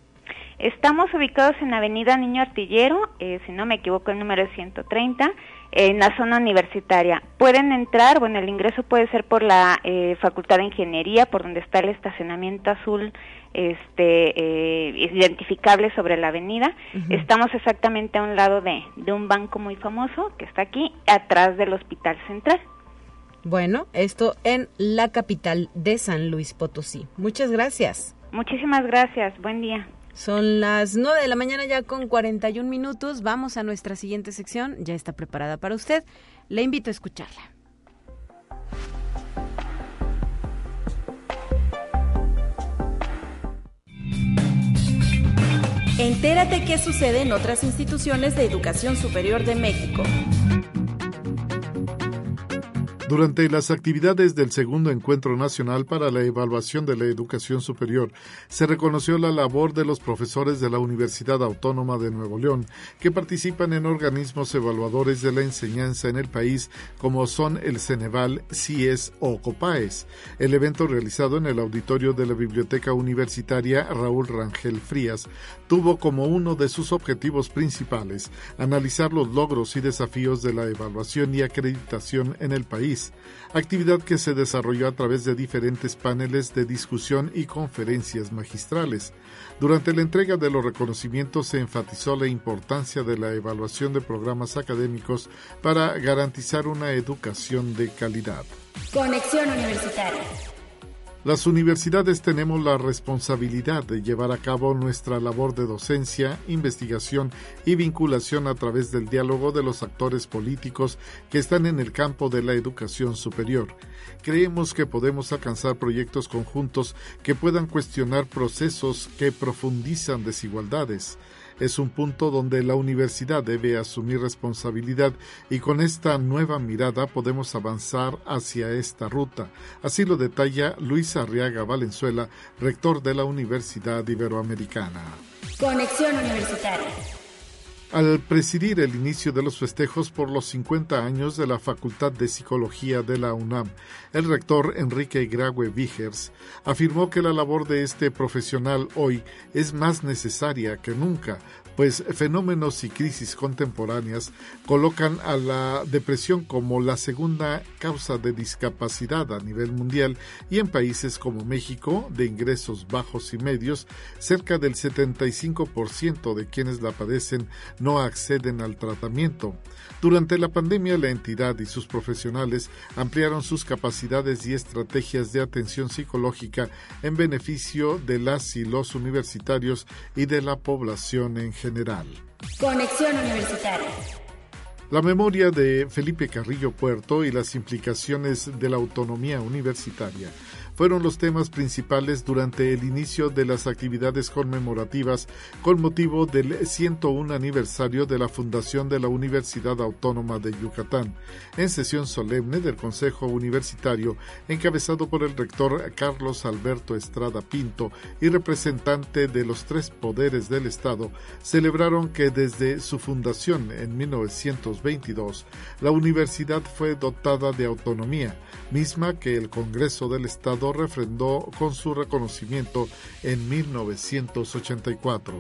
Estamos ubicados en Avenida Niño Artillero, eh, si no me equivoco el número es 130, en la zona universitaria. Pueden entrar, bueno, el ingreso puede ser por la eh, Facultad de Ingeniería, por donde está el estacionamiento azul este eh, identificable sobre la avenida. Estamos exactamente a un lado de, de un banco muy famoso que está aquí, atrás del Hospital Central. Bueno, esto en la capital de San Luis Potosí. Muchas gracias. Muchísimas gracias. Buen día. Son las 9 de la mañana ya con 41 minutos. Vamos a nuestra siguiente sección. Ya está preparada para usted. Le invito a escucharla. Entérate qué sucede en otras instituciones de educación superior de México. Durante las actividades del segundo encuentro nacional para la evaluación de la educación superior, se reconoció la labor de los profesores de la Universidad Autónoma de Nuevo León, que participan en organismos evaluadores de la enseñanza en el país, como son el Ceneval, CIES o COPAES. El evento realizado en el auditorio de la Biblioteca Universitaria Raúl Rangel Frías tuvo como uno de sus objetivos principales analizar los logros y desafíos de la evaluación y acreditación en el país actividad que se desarrolló a través de diferentes paneles de discusión y conferencias magistrales. Durante la entrega de los reconocimientos se enfatizó la importancia de la evaluación de programas académicos para garantizar una educación de calidad. Conexión Universitaria. Las universidades tenemos la responsabilidad de llevar a cabo nuestra labor de docencia, investigación y vinculación a través del diálogo de los actores políticos que están en el campo de la educación superior. Creemos que podemos alcanzar proyectos conjuntos que puedan cuestionar procesos que profundizan desigualdades es un punto donde la universidad debe asumir responsabilidad y con esta nueva mirada podemos avanzar hacia esta ruta. Así lo detalla Luis Arriaga Valenzuela, rector de la Universidad Iberoamericana. Conexión Universitaria. Al presidir el inicio de los festejos por los 50 años de la Facultad de Psicología de la UNAM, el rector Enrique Graue Vigers afirmó que la labor de este profesional hoy es más necesaria que nunca, pues fenómenos y crisis contemporáneas colocan a la depresión como la segunda causa de discapacidad a nivel mundial y en países como México, de ingresos bajos y medios, cerca del 75% de quienes la padecen no acceden al tratamiento. Durante la pandemia, la entidad y sus profesionales ampliaron sus capacidades y estrategias de atención psicológica en beneficio de las y los universitarios y de la población en general. Conexión Universitaria. La memoria de Felipe Carrillo Puerto y las implicaciones de la autonomía universitaria fueron los temas principales durante el inicio de las actividades conmemorativas con motivo del 101 aniversario de la fundación de la Universidad Autónoma de Yucatán, en sesión solemne del Consejo Universitario encabezado por el rector Carlos Alberto Estrada Pinto y representante de los tres poderes del Estado, celebraron que desde su fundación en 1922, la universidad fue dotada de autonomía, misma que el Congreso del Estado refrendó con su reconocimiento en 1984.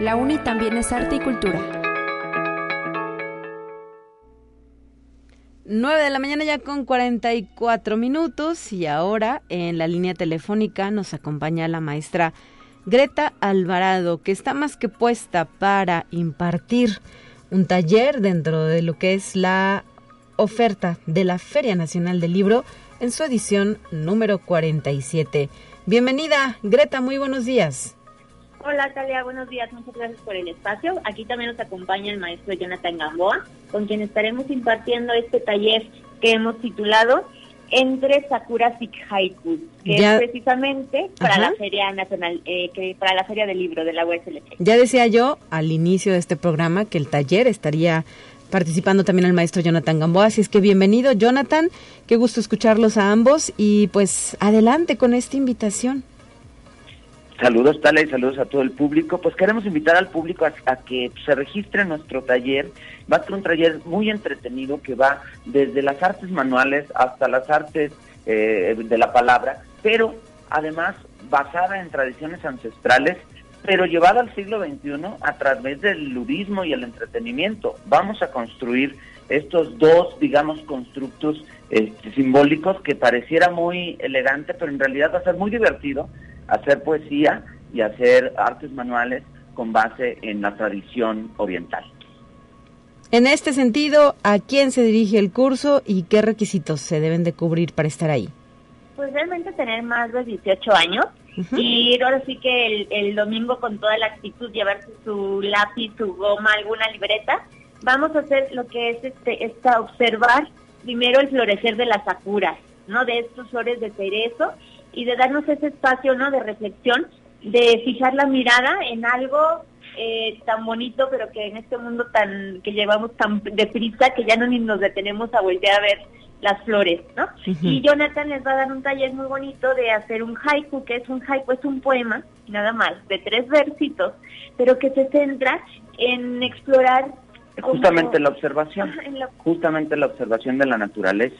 La UNI también es arte y cultura. 9 de la mañana ya con 44 minutos y ahora en la línea telefónica nos acompaña la maestra Greta Alvarado, que está más que puesta para impartir un taller dentro de lo que es la oferta de la Feria Nacional del Libro en su edición número 47. Bienvenida, Greta, muy buenos días. Hola, Talia, buenos días, muchas gracias por el espacio. Aquí también nos acompaña el maestro Jonathan Gamboa, con quien estaremos impartiendo este taller que hemos titulado Entre Sakuras y Haiku, que es precisamente para la Feria Nacional, eh, que para la Feria del Libro de la USLP. Ya decía yo al inicio de este programa que el taller estaría participando también el maestro Jonathan Gamboa. Así es que bienvenido, Jonathan. Qué gusto escucharlos a ambos y pues adelante con esta invitación. Saludos, Tala, y saludos a todo el público. Pues queremos invitar al público a, que se registre en nuestro taller. Va a ser un taller muy entretenido que va desde las artes manuales hasta las artes eh, de la palabra, pero además basada en tradiciones ancestrales pero llevada al siglo XXI a través del ludismo y el entretenimiento. Vamos a construir estos dos, digamos, constructos este, simbólicos que pareciera muy elegante, pero en realidad va a ser muy divertido hacer poesía y hacer artes manuales con base en la tradición oriental. En este sentido, ¿a quién se dirige el curso y qué requisitos se deben de cubrir para estar ahí? Pues realmente tener más de 18 años y ahora sí que el, domingo con toda la actitud llevarse su lápiz, su goma, alguna libreta. Vamos a hacer lo que es este, esta observar primero el florecer de las sakuras, ¿no? De estos flores de cerezo y de darnos ese espacio, ¿no? De reflexión, de fijar la mirada en algo eh, tan bonito, pero que en este mundo tan que llevamos tan deprisa que ya no ni nos detenemos a voltear a ver las flores, ¿no? Y Jonathan les va a dar un taller muy bonito de hacer un haiku, que es un haiku, es un poema, nada más, de tres versitos, pero que se centra en explorar justamente la observación, justamente la observación de la naturaleza.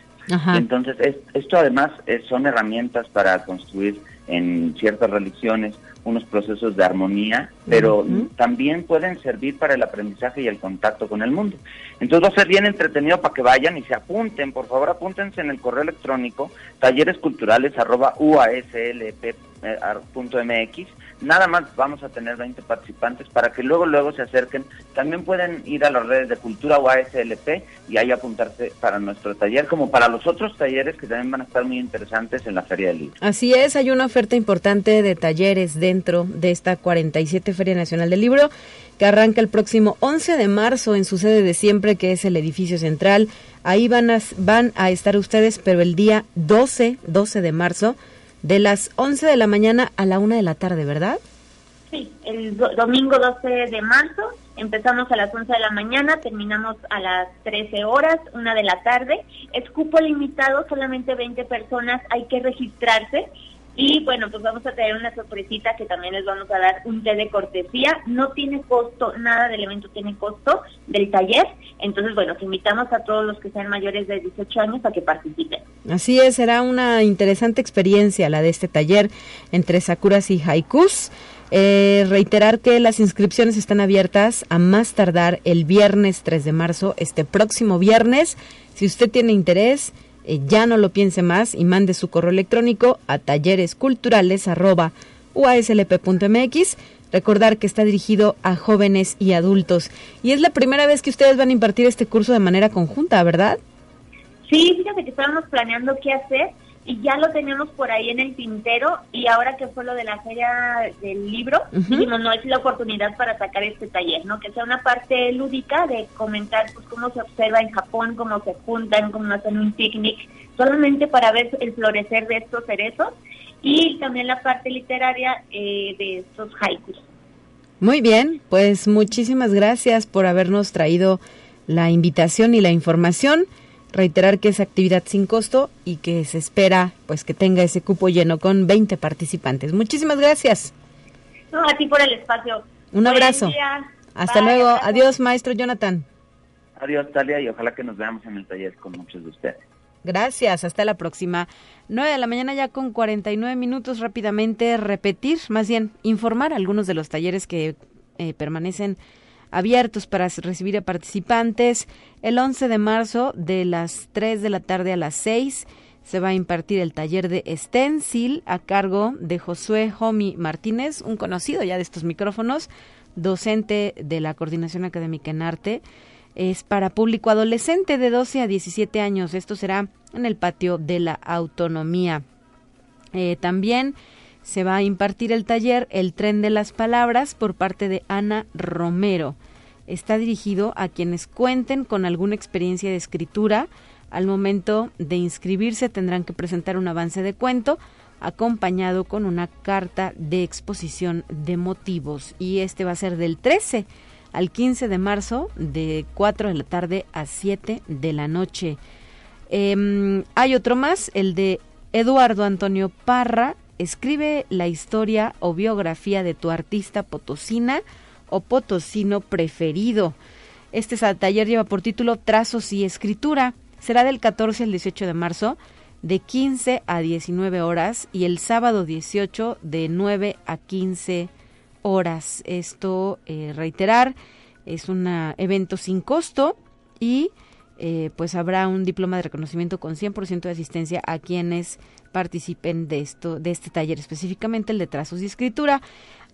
Entonces, esto además son herramientas para construir en ciertas religiones unos procesos de armonía, pero también pueden servir para el aprendizaje y el contacto con el mundo. Entonces va a ser bien entretenido para que vayan y se apunten, por favor apúntense en el correo electrónico talleresculturales.uaslp.mx Nada más vamos a tener 20 participantes para que luego luego se acerquen. También pueden ir a las redes de Cultura o ASLP y ahí apuntarse para nuestro taller, como para los otros talleres que también van a estar muy interesantes en la Feria del Libro. Así es, hay una oferta importante de talleres dentro de esta 47 Feria Nacional del Libro que arranca el próximo 11 de marzo en su sede de siempre, que es el edificio central. Ahí van a, van a estar ustedes, pero el día 12, 12 de marzo de las 11 de la mañana a la 1 de la tarde, ¿verdad? Sí, el domingo 12 de marzo empezamos a las 11 de la mañana, terminamos a las 13 horas, 1 de la tarde. Es cupo limitado, solamente 20 personas, hay que registrarse y bueno, pues vamos a tener una sorpresita que también les vamos a dar un té de cortesía. No tiene costo, nada del evento tiene costo del taller. Entonces, bueno, invitamos a todos los que sean mayores de 18 años a que participen. Así es, será una interesante experiencia la de este taller entre Sakuras y Haikus. Eh, reiterar que las inscripciones están abiertas a más tardar el viernes 3 de marzo, este próximo viernes. Si usted tiene interés, eh, ya no lo piense más y mande su correo electrónico a talleresculturales.uaslp.mx. Recordar que está dirigido a jóvenes y adultos. Y es la primera vez que ustedes van a impartir este curso de manera conjunta, ¿verdad? Sí, fíjate que estábamos planeando qué hacer y ya lo tenemos por ahí en el tintero y ahora que fue lo de la feria del libro, no es la oportunidad para sacar este taller, ¿no? Que sea una parte lúdica de comentar pues, cómo se observa en Japón, cómo se juntan, cómo hacen un picnic, solamente para ver el florecer de estos cerezos y también la parte literaria eh, de estos haikus. Muy bien, pues muchísimas gracias por habernos traído la invitación y la información reiterar que es actividad sin costo y que se espera pues que tenga ese cupo lleno con 20 participantes. Muchísimas gracias. No, a ti por el espacio. Un abrazo. Hasta luego. Adiós, maestro Jonathan. Adiós, Talia, y ojalá que nos veamos en el taller con muchos de ustedes. Gracias, hasta la próxima. 9 de la mañana ya con 49 minutos rápidamente repetir, más bien informar algunos de los talleres que eh, permanecen abiertos para recibir a participantes. El 11 de marzo de las 3 de la tarde a las 6 se va a impartir el taller de Stencil a cargo de Josué Jomi Martínez, un conocido ya de estos micrófonos, docente de la Coordinación Académica en Arte. Es para público adolescente de 12 a 17 años. Esto será en el patio de la autonomía. Eh, también se va a impartir el taller El tren de las palabras por parte de Ana Romero. Está dirigido a quienes cuenten con alguna experiencia de escritura, al momento de inscribirse tendrán que presentar un avance de cuento acompañado con una carta de exposición de motivos y este va a ser del 13 al 15 de marzo de 4 de la tarde a 7 de la noche. Em, hay otro más, el de Eduardo Antonio Parra, escribe la historia o biografía de tu artista potosina o potosino preferido. Este taller lleva por título Trazos y Escritura. Será del 14 al 18 de marzo de 15 a 19 horas y el sábado 18 de 9 a 15 horas. Esto, eh, reiterar, es un evento sin costo y eh, pues habrá un diploma de reconocimiento con 100% de asistencia a quienes participen de esto de este taller específicamente el de trazos y escritura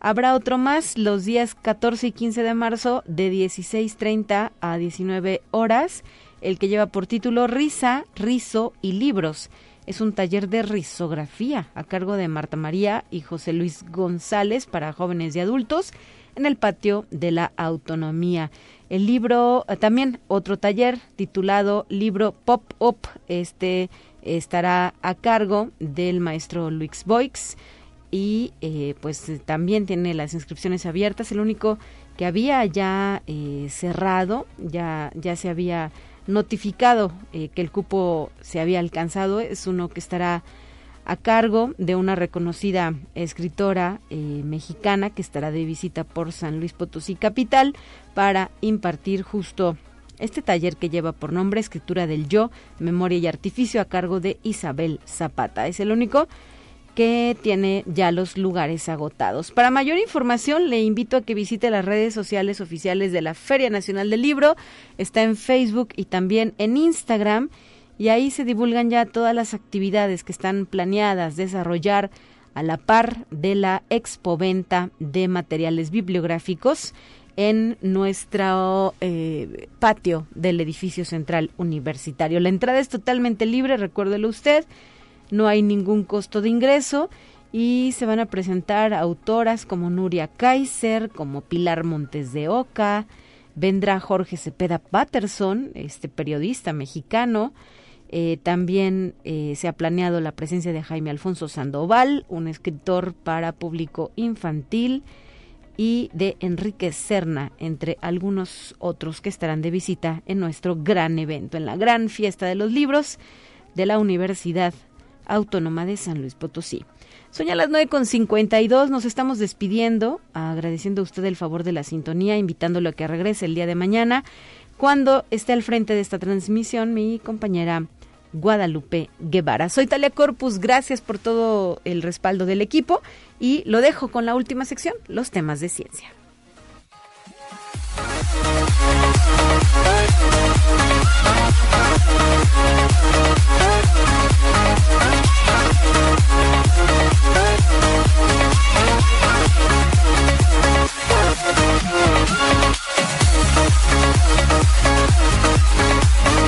habrá otro más los días 14 y 15 de marzo de 16:30 a 19 horas el que lleva por título Risa, Rizo y Libros. Es un taller de risografía a cargo de Marta María y José Luis González para jóvenes y adultos en el patio de la autonomía. El libro, eh, también otro taller titulado Libro Pop Up, este estará a cargo del maestro Luis Boix y eh, pues también tiene las inscripciones abiertas. El único que había ya eh, cerrado, ya, ya se había notificado eh, que el cupo se había alcanzado es uno que estará a cargo de una reconocida escritora eh, mexicana que estará de visita por San Luis Potosí capital para impartir justo este taller que lleva por nombre Escritura del Yo, Memoria y Artificio a cargo de Isabel Zapata. Es el único que tiene ya los lugares agotados. Para mayor información le invito a que visite las redes sociales oficiales de la Feria Nacional del Libro. Está en Facebook y también en Instagram y ahí se divulgan ya todas las actividades que están planeadas desarrollar a la par de la expoventa de materiales bibliográficos en nuestro eh, patio del edificio central universitario. La entrada es totalmente libre, recuérdelo usted no hay ningún costo de ingreso y se van a presentar autoras como Nuria Kaiser, como Pilar Montes de Oca, vendrá Jorge Cepeda Patterson, este periodista mexicano, eh, también eh, se ha planeado la presencia de Jaime Alfonso Sandoval, un escritor para público infantil, y de Enrique Serna, entre algunos otros que estarán de visita en nuestro gran evento, en la gran fiesta de los libros de la Universidad Autónoma de San Luis Potosí. Son ya las 9.52, nos estamos despidiendo, agradeciendo a usted el favor de la sintonía, invitándolo a que regrese el día de mañana, cuando esté al frente de esta transmisión mi compañera Guadalupe Guevara. Soy Talia Corpus, gracias por todo el respaldo del equipo y lo dejo con la última sección, los temas de ciencia.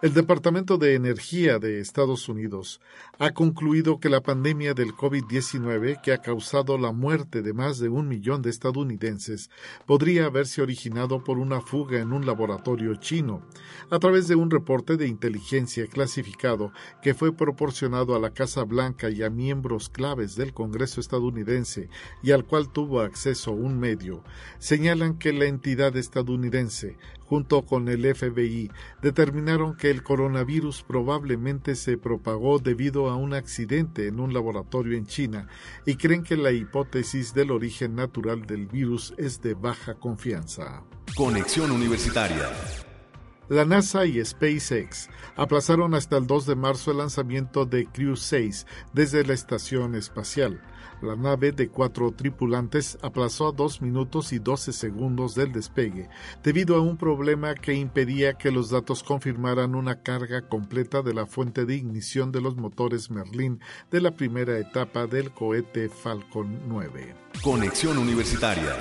El Departamento de Energía de Estados Unidos ha concluido que la pandemia del COVID-19, que ha causado la muerte de más de un millón de estadounidenses, podría haberse originado por una fuga en un laboratorio chino, a través de un reporte de inteligencia clasificado que fue proporcionado a la Casa Blanca y a miembros claves del Congreso estadounidense y al cual tuvo acceso un medio. Señalan que la entidad estadounidense junto con el FBI, determinaron que el coronavirus probablemente se propagó debido a un accidente en un laboratorio en China y creen que la hipótesis del origen natural del virus es de baja confianza. Conexión Universitaria. La NASA y SpaceX aplazaron hasta el 2 de marzo el lanzamiento de Crew 6 desde la estación espacial. La nave de cuatro tripulantes aplazó a 2 minutos y 12 segundos del despegue debido a un problema que impedía que los datos confirmaran una carga completa de la fuente de ignición de los motores Merlin de la primera etapa del cohete Falcon 9. Conexión Universitaria.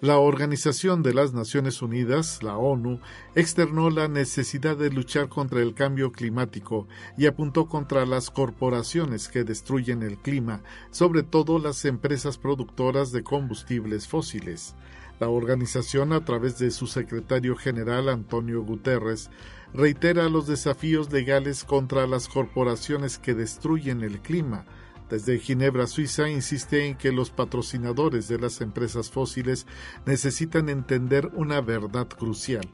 La Organización de las Naciones Unidas, la ONU, externó la necesidad de luchar contra el cambio climático y apuntó contra las corporaciones que destruyen el clima, sobre todo las empresas productoras de combustibles fósiles. La organización, a través de su secretario general Antonio Guterres, reitera los desafíos legales contra las corporaciones que destruyen el clima, desde Ginebra, Suiza, insiste en que los patrocinadores de las empresas fósiles necesitan entender una verdad crucial.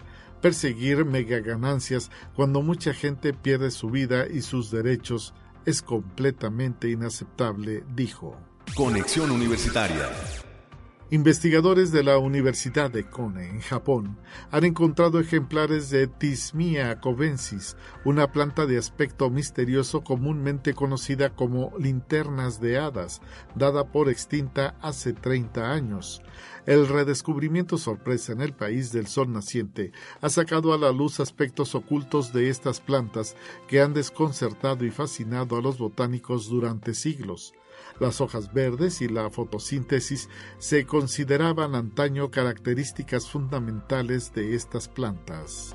Perseguir megaganancias cuando mucha gente pierde su vida y sus derechos es completamente inaceptable, dijo. Conexión Universitaria. Investigadores de la Universidad de Kone, en Japón, han encontrado ejemplares de Tismia covensis, una planta de aspecto misterioso comúnmente conocida como linternas de hadas, dada por extinta hace 30 años. El redescubrimiento sorpresa en el país del sol naciente ha sacado a la luz aspectos ocultos de estas plantas que han desconcertado y fascinado a los botánicos durante siglos. Las hojas verdes y la fotosíntesis se consideraban antaño características fundamentales de estas plantas.